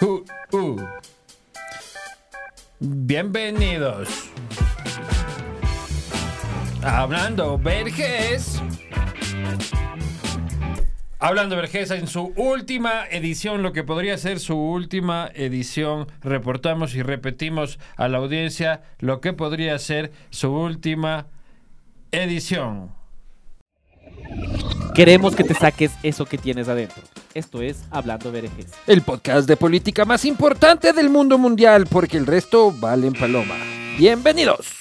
Uh, uh. Bienvenidos. Hablando Vergés. Hablando Vergés en su última edición, lo que podría ser su última edición, reportamos y repetimos a la audiencia lo que podría ser su última edición. Queremos que te saques eso que tienes adentro. Esto es Hablando Vergés. El podcast de política más importante del mundo mundial, porque el resto vale en paloma. Bienvenidos.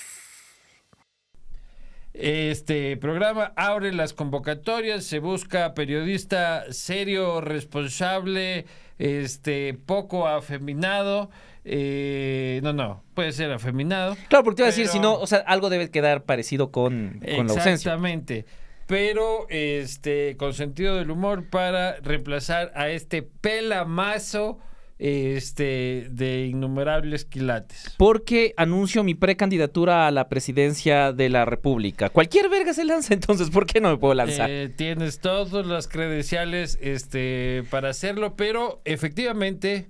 Este programa abre las convocatorias, se busca periodista serio, responsable, este poco afeminado. eh, no, no, puede ser afeminado. Claro, porque te iba a decir, si no, o sea, algo debe quedar parecido con, con la ausencia. Exactamente. Pero este con sentido del humor para reemplazar a este pelamazo este de innumerables quilates. Porque anuncio mi precandidatura a la presidencia de la República. Cualquier verga se lanza, entonces, ¿por qué no me puedo lanzar? Eh, tienes todas las credenciales este, para hacerlo, pero efectivamente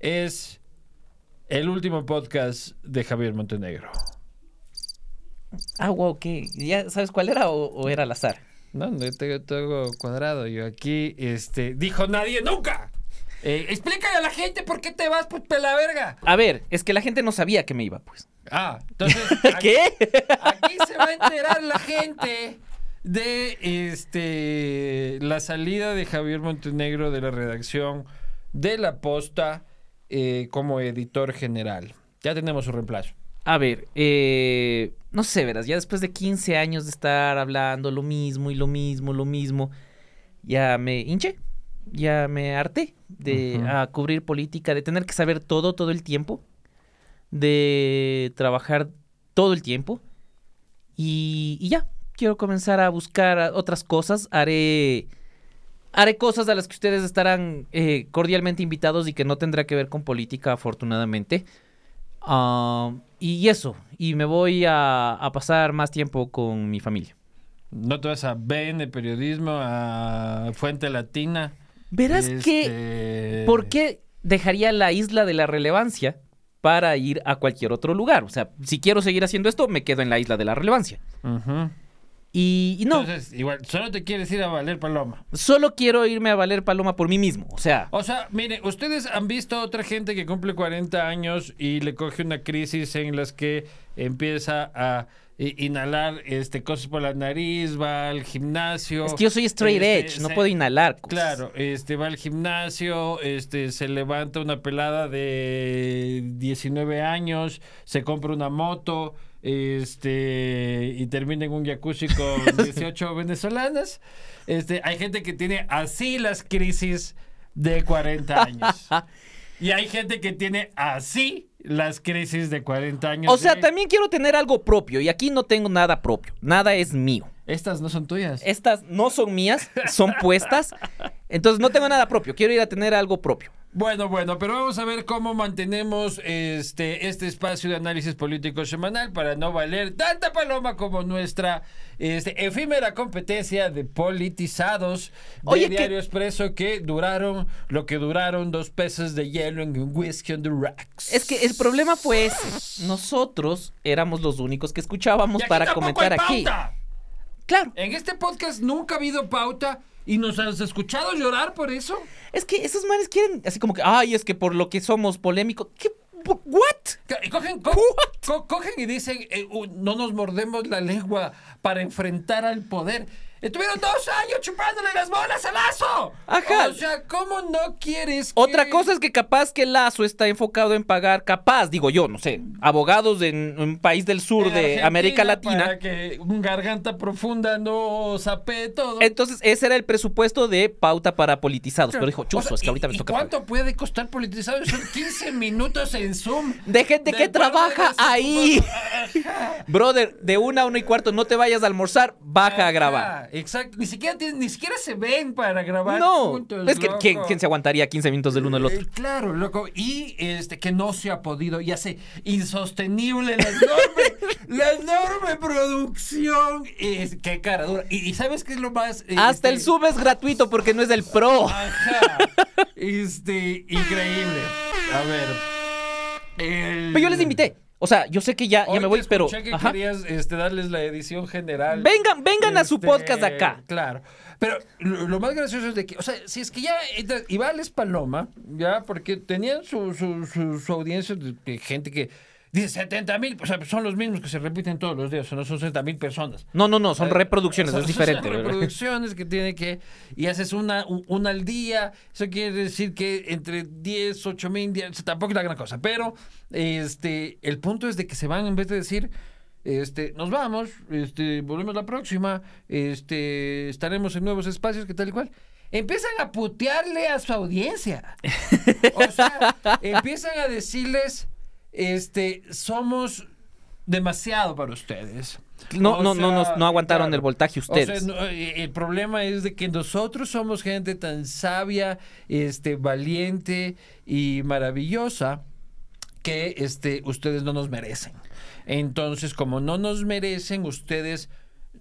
es el último podcast de Javier Montenegro. Ah, wow, ¿qué? ¿Ya sabes cuál era o, o era al azar? No, no tengo todo cuadrado. Yo aquí, este, dijo nadie nunca. Eh, explícale a la gente por qué te vas, pues, pela verga. A ver, es que la gente no sabía que me iba, pues. Ah, entonces. aquí- ¿Qué? Aquí se va a enterar la gente de este la salida de Javier Montenegro de la redacción de La Posta eh, como editor general. Ya tenemos su reemplazo. A ver, eh, no sé, verás, ya después de 15 años de estar hablando lo mismo y lo mismo, lo mismo, ya me hinché, ya me harté de a cubrir política, de tener que saber todo, todo el tiempo, de trabajar todo el tiempo y, y ya, quiero comenzar a buscar otras cosas, haré... Haré cosas a las que ustedes estarán eh, cordialmente invitados y que no tendrá que ver con política, afortunadamente. Ah, y eso, y me voy a, a pasar más tiempo con mi familia. No te vas a BN Periodismo, a Fuente Latina. Verás que, Este, ¿por qué dejaría la isla de la relevancia para ir a cualquier otro lugar? O sea, si quiero seguir haciendo esto, me quedo en la isla de la relevancia. Y, y no, Entonces, igual, solo te quieres ir a Valer Paloma. solo quiero irme a valer paloma por mí mismo. O sea, O sea, mire, ustedes han visto a otra gente que cumple 40 años y le coge una crisis en las que empieza a inhalar este cosas por la nariz, va al gimnasio. es que yo soy straight este, edge, no se- puedo inhalar. cosas. Claro, este va al gimnasio, este se levanta una pelada de 19 años, se compra una moto, este y termina en un jacuzzi con 18 venezolanas. Este, hay gente que tiene así las crisis de 40 años. Y hay gente que tiene así las crisis de 40 años. O sea, de- también quiero tener algo propio y aquí no tengo nada propio, nada es mío. Estas no son tuyas. Estas no son mías, son puestas. Entonces no tengo nada propio, quiero ir a tener algo propio. Bueno, bueno, pero vamos a ver cómo mantenemos este, este espacio de análisis político semanal para no valer tanta paloma como nuestra este, efímera competencia de politizados de Oye, que- Diario Expreso que duraron lo que duraron dos peces de hielo en un whisky on the rocks. Es que el problema fue ese. Nosotros éramos los únicos que escuchábamos Y aquí para comentar hay aquí. pauta. Claro, En este podcast nunca ha habido pauta y nos has escuchado llorar por eso. es que esos manes quieren así como que, ay, es que por lo que somos polémicos. ¿Qué? ¿What? Cogen, co- co- cogen y dicen, eh, uh, no nos mordemos la lengua para enfrentar al poder. Estuvieron dos años chupándole las bolas a Lazo. Ajá. O sea, ¿cómo no quieres que- Otra cosa es que capaz que Lazo está enfocado en pagar, capaz, digo yo, no sé, abogados en un país del sur de Argentina América Latina. Para que un garganta profunda no sapee todo. Entonces, ese era el presupuesto de pauta para politizados. Pero dijo, O chuzo, sea, es que ahorita ¿y- me ¿y toca. ¿Cuánto puede costar politizado? Son 15 minutos en Zoom. De gente que parte trabaja de ahí. Brother, de una a una y cuarto, no te vayas a almorzar, baja a Ajá, grabar. Exacto. Ni siquiera, tienen- ni siquiera se ven para grabar. No, juntos, es que. ¿quién, quién se aguantaría 15 minutos del uno al otro? Eh, claro, loco. Y este que no se ha podido y hace insostenible la enorme, la enorme producción. Es, qué cara dura. Y, y ¿sabes qué es lo más? Eh, Hasta este, el sub es gratuito porque no es del pro. Ajá. Este, increíble. A ver. el- Pero yo les invité. O sea, yo sé que ya, ya me voy, te pero. que ajá. querías este, darles la edición general. Vengan, vengan a su Este, podcast de acá. Claro. Pero lo, lo más gracioso es de que, o sea, si es que ya y Vales Paloma, ya, porque tenían su, su, su, su audiencia de, de gente que dice 70 mil, o sea, son los mismos que se repiten todos los días, o no son 70 mil personas. No, no, no, son Eh, reproducciones, es diferente. Son reproducciones que tiene que. Y haces una, una al día. Eso quiere decir que entre 10, 8 mil, 10, tampoco es la gran cosa. Pero este el punto es de que se van, en vez de decir. Este, nos vamos, este, volvemos la próxima, este, estaremos en nuevos espacios, que tal y cual. Empiezan a putearle a su audiencia. O sea, empiezan a decirles, este, somos demasiado para ustedes. No, O no, no, no, no aguantaron claro. el voltaje O sea, ustedes. no, eh, el problema es de que nosotros somos gente tan sabia, este, valiente y maravillosa que este, ustedes no nos merecen. Entonces, como no nos merecen, ustedes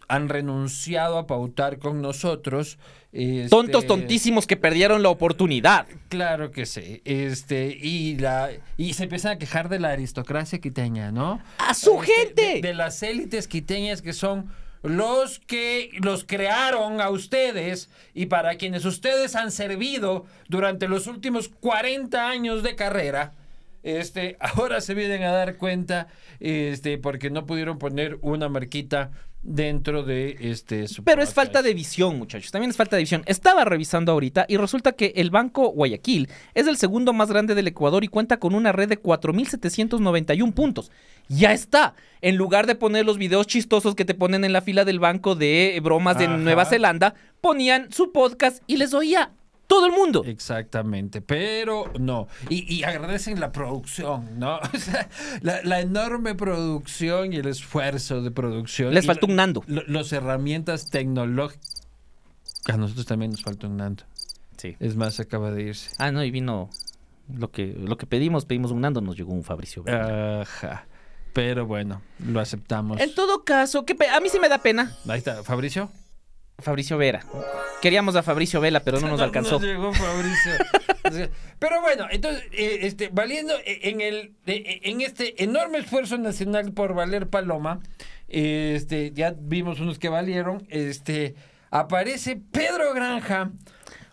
han renunciado a pautar con nosotros. este, Tontos, tontísimos que perdieron la oportunidad. Claro que sí. Este, y la, y se empiezan a quejar de la aristocracia quiteña, ¿no? ¡A su Este, gente! De, de las élites quiteñas que son los que los crearon a ustedes y para quienes ustedes han servido durante los últimos 40 años de carrera. Este, ahora se vienen a dar cuenta, este, porque no pudieron poner una marquita dentro de este su Pero es falta de visión, muchachos. También es falta de visión. Estaba revisando ahorita y resulta que el Banco Guayaquil es el segundo más grande del Ecuador y cuenta con una red de 4.791 puntos. Ya está. En lugar de poner los videos chistosos que te ponen en la fila del banco de bromas de Ajá. Nueva Zelanda, ponían su podcast y les oía todo el mundo. Exactamente, pero no. Y, y agradecen la producción, ¿no? O sea, la, la enorme producción y el esfuerzo de producción. Les faltó un Nando. Las herramientas tecnológicas. A nosotros también nos falta un Nando. Sí. Es más, acaba de irse. Ah, no, y vino lo que, lo que pedimos, pedimos un Nando, nos llegó un Fabricio. Ajá. Pero bueno, lo aceptamos. En todo caso, qué pe- a mí sí me da pena. Ahí está, Fabricio. Fabricio Vera. Queríamos a Fabricio Vela, pero no nos alcanzó. llegó Fabricio. Pero bueno, entonces, eh, este, valiendo eh, en el, eh, en este enorme esfuerzo nacional por valer Paloma, este, ya vimos unos que valieron, este, aparece Pedro Granja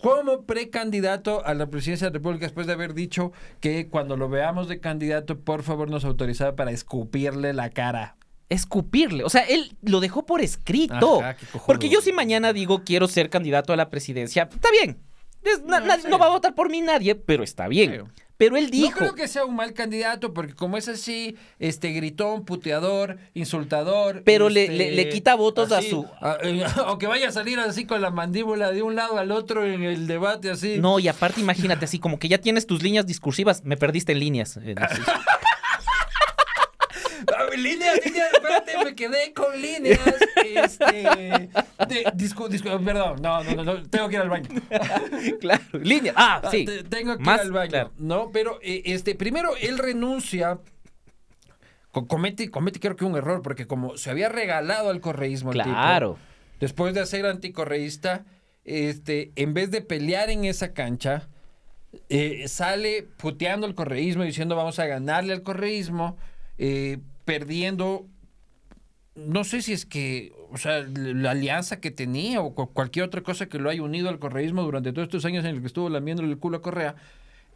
como precandidato a la presidencia de la República después de haber dicho que cuando lo veamos de candidato, por favor nos autorizaba para escupirle la cara. Escupirle. O sea, él lo dejó por escrito. Ajá. Porque yo si mañana digo quiero ser candidato a la presidencia, está bien. Es- na- No, na- sí. no va a votar por mí nadie, pero está bien. Pero él No dijo, creo que sea un mal candidato, porque como es así, este gritón, puteador, insultador. Pero le- este, le- le quita votos a su- a- eh, o que vaya a salir así con la mandíbula de un lado al otro en el debate así. no, y aparte imagínate así, como que ya tienes tus líneas discursivas, me perdiste en líneas. eh, no Líneas, líneas, espérate, me quedé con líneas. Este. de- perdón, no, no, no, no, tengo que ir al baño. claro, líneas. Ah, Ah, sí. te- tengo que Más, ir al baño. claro. No, pero eh, este, primero él renuncia. co- Comete, comete creo que un error, porque como se había regalado al correísmo el tipo, Claro. después de ser anticorreísta, este, en vez de pelear en esa cancha, eh, sale puteando el correísmo, diciendo vamos a ganarle al correísmo, eh, perdiendo, no sé si es que, o sea, la alianza que tenía o cu- cualquier otra cosa que lo haya unido al correísmo durante todos estos años en el que estuvo lamiendo el culo a Correa,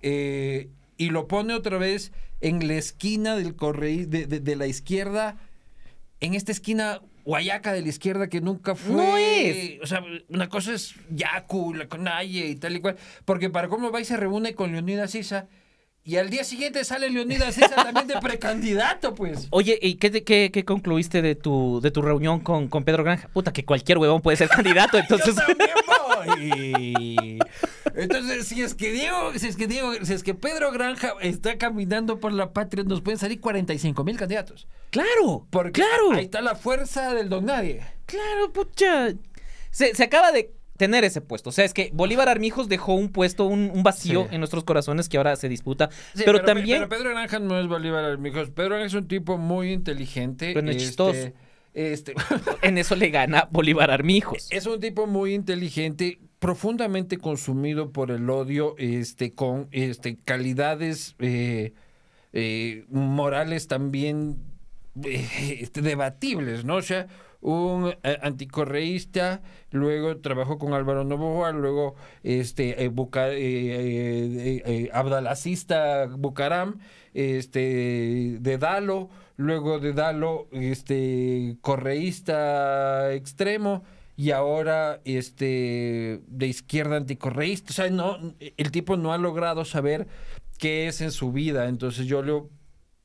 eh, y lo pone otra vez en la esquina del correí de, de- de la izquierda, en esta esquina guayaca de la izquierda que nunca fue. No es. O sea, una cosa es Yacu, la Conalle y tal y cual. Porque para cómo va y se reúne con Leonidas Sisa. Y al día siguiente sale Leonidas Sisa también de precandidato, pues. Oye, ¿y qué, qué- qué concluiste de tu, de tu reunión con, con Pedro Granja? Puta, que cualquier huevón puede ser candidato, entonces... Yo voy. Entonces, si es que Diego, si es que Diego, si es que Pedro Granja está caminando por la patria, nos pueden salir 45 mil candidatos. claro, Porque claro. ahí está la fuerza del don nadie. Claro, pucha. Se, se acaba de tener ese puesto. O sea, es que Bolívar Armijos dejó un puesto, un, un vacío Sí. en nuestros corazones que ahora se disputa. Sí, pero, también. Pero Pedro Granja no es Bolívar Armijos. Pedro Granja es un tipo muy inteligente. Pero no es este, chistoso. Este, En eso le gana Bolívar Armijos. es un tipo muy inteligente profundamente consumido por el odio, este, con este, calidades eh, eh, morales también eh, este, debatibles, ¿no? O sea, un eh, anticorreísta, luego trabajó con Álvaro Novoa, luego este eh, Buca- eh, eh, eh, abdalacista Bucaram, este de Dalo, luego de Dalo, este correísta extremo y ahora este de izquierda anticorreísta. O sea, no, el tipo no ha logrado saber qué es en su vida. Entonces yo le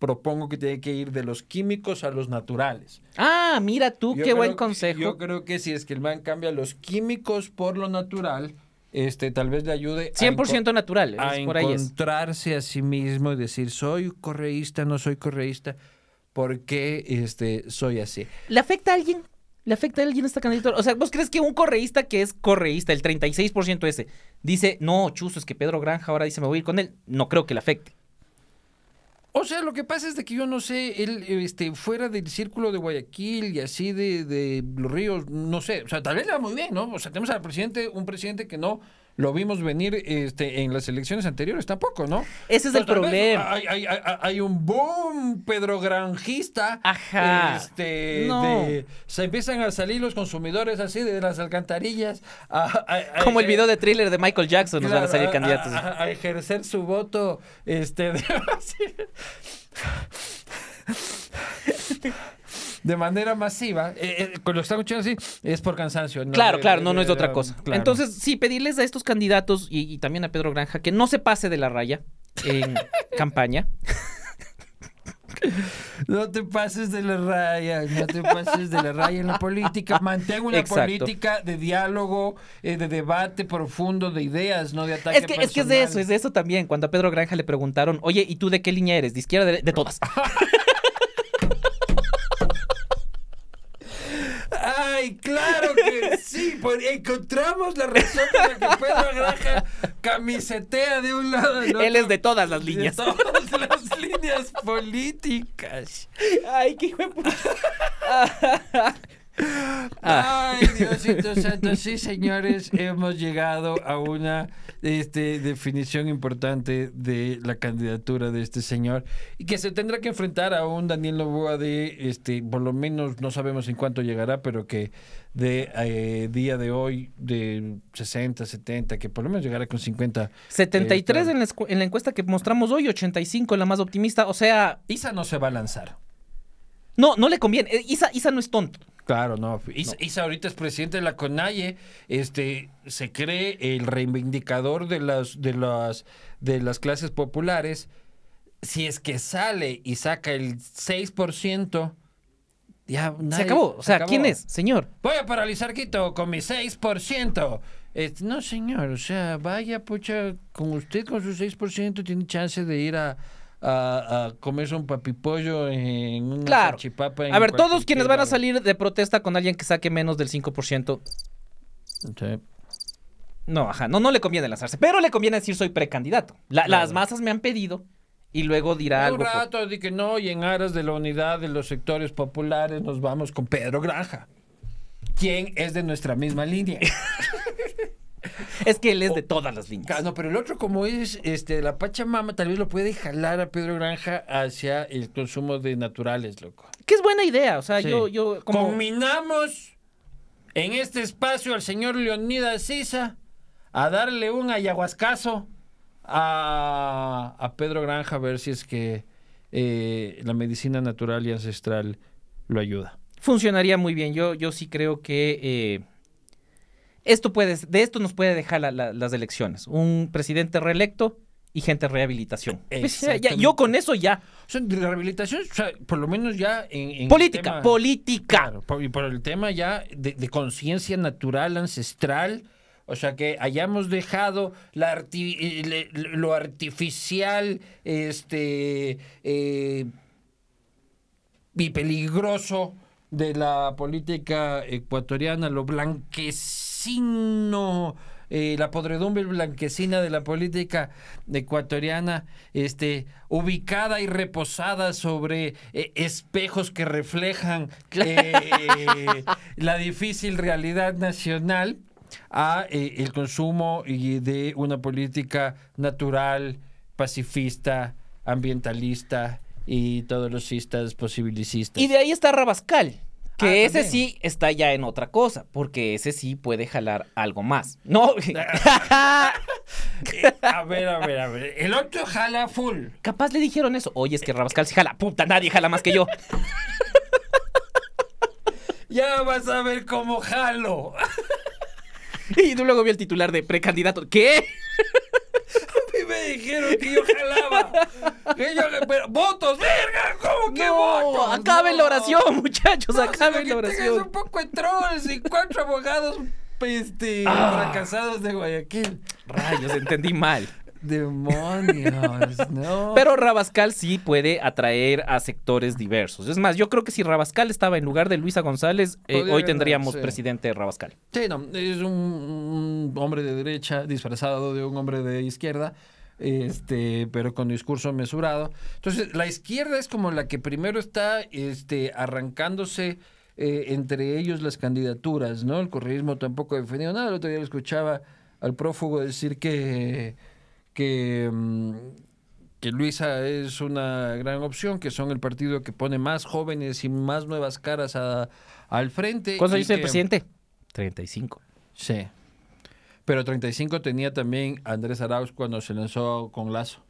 propongo que tiene que ir de los químicos a los naturales. Ah, mira tú, Yo qué buen que- consejo. Yo creo que si es que el man cambia los químicos por lo natural, este tal vez le ayude a 100% natural, a por ahí es. encontrarse a sí mismo y decir, soy correísta, no soy correísta, ¿por qué este, soy así? ¿Le afecta a alguien? ¿Le afecta a alguien esta candidatura? O sea, ¿vos crees que un correísta que es correísta, el 36% ese, dice, no, chuzo, es que Pedro Granja ahora dice, me voy a ir con él? No creo que le afecte. O sea, lo que pasa es de que yo no sé, él este, fuera del círculo de Guayaquil y así de, de los ríos, no sé, o sea, tal vez le va muy bien, ¿no? O sea, tenemos al presidente, un presidente que no lo vimos venir este, en las elecciones anteriores tampoco, ¿no? Ese es el Entonces, problema. Hay, hay- hay- hay un boom Pedro Granjista. Ajá. Este, No. de- se empiezan a salir los consumidores así de las alcantarillas. a- a- a- Como el eh, video de thriller de Michael Jackson, nos van a Claro, salir candidatos. A ejercer su voto, este, de, de manera masiva. Eh, eh, cuando lo están escuchando así, es por cansancio. ¿no? Claro, De- claro, de- no, no es de otra cosa. claro. Entonces, sí, pedirles a estos candidatos y, y también a Pedro Granja que no se pase de la raya en campaña. No te pases de la raya, no te pases de la raya en la política. Mantén una Exacto. política de diálogo, eh, de debate profundo, de ideas, no de ataque Es que, es que es de eso, es de eso también. Cuando a Pedro Granja le preguntaron, oye, ¿y tú de qué línea eres? ¿De izquierda? De, de todas. Ay, claro que sí, por- encontramos la razón por la que Pedro Granja camisetea de un lado. Él es de todas las de líneas. todas las líneas políticas. Ay, qué hijo de puta. Ay, Diosito Santo, sí, señores, hemos llegado a una este, definición importante de la candidatura de este señor y que se tendrá que enfrentar a un Daniel Novoa de, este, por lo menos no sabemos en cuánto llegará, pero que de eh, día de hoy de 60, 70, que por lo menos llegará con 50. 73 Eh, en la, en la encuesta que mostramos hoy, 85 en la más optimista. O sea, Isa no se va a lanzar. no, no le conviene. Eh, Isa, Isa no es tonto. Claro, no. Isa, Isa ahorita es presidente de la CONAIE, este, se cree el reivindicador de las, de las, de las clases populares. Si es que sale y saca el 6%, ya se nadie- acabó. O se sea, acabó. ¿quién es, señor? Voy a paralizar Quito con mi 6%. Este, no, señor, o sea, vaya, pucha, con usted con su 6% tiene chance de ir a, a, a comerse un papipollo en una Claro. en A ver, todos quienes van a salir de protesta con alguien que saque menos del 5%, Sí. no, ajá, no, no le conviene lanzarse. Pero le conviene decir soy precandidato. La- Claro. Las masas me han pedido y luego dirá Un algo. por- rato de que no, y en aras de la unidad de los sectores populares nos vamos con Pedro Granja, quien es de nuestra misma línea. Es que él es de todas las líneas. Ah, No, pero el otro, como es este la Pachamama, tal vez lo puede jalar a Pedro Granja hacia el consumo de naturales, loco. Que es buena idea, o sea, Sí. yo, yo, como... Combinamos en este espacio al señor Leonidas Sisa a darle un ayahuascazo a, a Pedro Granja a ver si es que eh, la medicina natural y ancestral lo ayuda. funcionaría muy bien. Yo, yo sí creo que eh, esto puede, de esto nos puede dejar la- la- las elecciones. Un presidente reelecto y gente en rehabilitación. Pues, ya- ya- yo con eso ya. O sea, de rehabilitación, o sea, por lo menos ya en... Política, tema- política. Claro, por, y por el tema ya de, de conciencia natural, ancestral, o sea, que hayamos dejado la arti- eh, le- lo artificial, este, eh, y peligroso de la política ecuatoriana, lo blanquecino, eh, la podredumbre blanquecina de la política ecuatoriana, este, ubicada y reposada sobre eh, espejos que reflejan eh, la difícil realidad nacional. a el consumo y de una política natural, pacifista, ambientalista y todos los cistas posibilicistas. Y de ahí está Rabascal. Que Ah, ese también. sí está ya en otra cosa, porque ese sí puede jalar algo más. No, Eh, a ver, a ver, a ver. El otro jala full. capaz le dijeron eso. Oye, es que Rabascal sí jala. Puta, nadie jala más que yo. Ya vas a ver cómo jalo. Y luego vi el titular de precandidato. ¿Qué? A mí me dijeron que yo jalaba. Que yo, pero, votos, verga, ¿cómo que No, votos? acaben la oración, muchachos, No, acaben la oración. un poco de trolls y cuatro abogados este, Ah. fracasados de Guayaquil. Rayos, entendí mal. Demonios, no. Pero Rabascal sí puede atraer a sectores diversos. Es más, yo creo que si Rabascal estaba en lugar de Luisa González, eh, hoy tendríamos sí. presidente Rabascal. Sí, no, es un, un hombre de derecha disfrazado de un hombre de izquierda, este, pero con discurso mesurado. Entonces, la izquierda es como la que primero está este, arrancándose eh, entre ellos las candidaturas, ¿no? El correísmo tampoco ha defendido nada. El otro día lo escuchaba al prófugo decir que, que, mm, que Luisa es una gran opción, que son el partido que pone más jóvenes y más nuevas caras a- al frente. ¿Cuántos y años tiene el presidente? 35. Sí. Pero 35 tenía también Andrés Arauz cuando se lanzó con Lazo.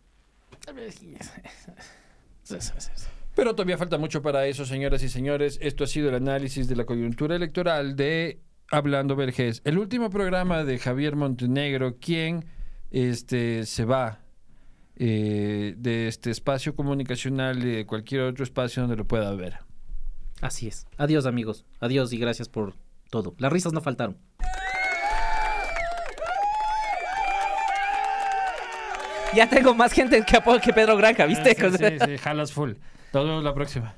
Pero todavía falta mucho para eso, señoras y señores. Esto ha sido el análisis de la coyuntura electoral de Hablando Vergés. El último programa de Javier Montenegro, quien este, se va eh, de este espacio comunicacional y de cualquier otro espacio donde lo pueda ver. Así es. Adiós, amigos. Adiós y gracias por todo. Las risas no faltaron. Ya tengo más gente que apoyo que Pedro Granja, ¿viste? Ah, sí, sí, sí, jalas full. Nos vemos la próxima.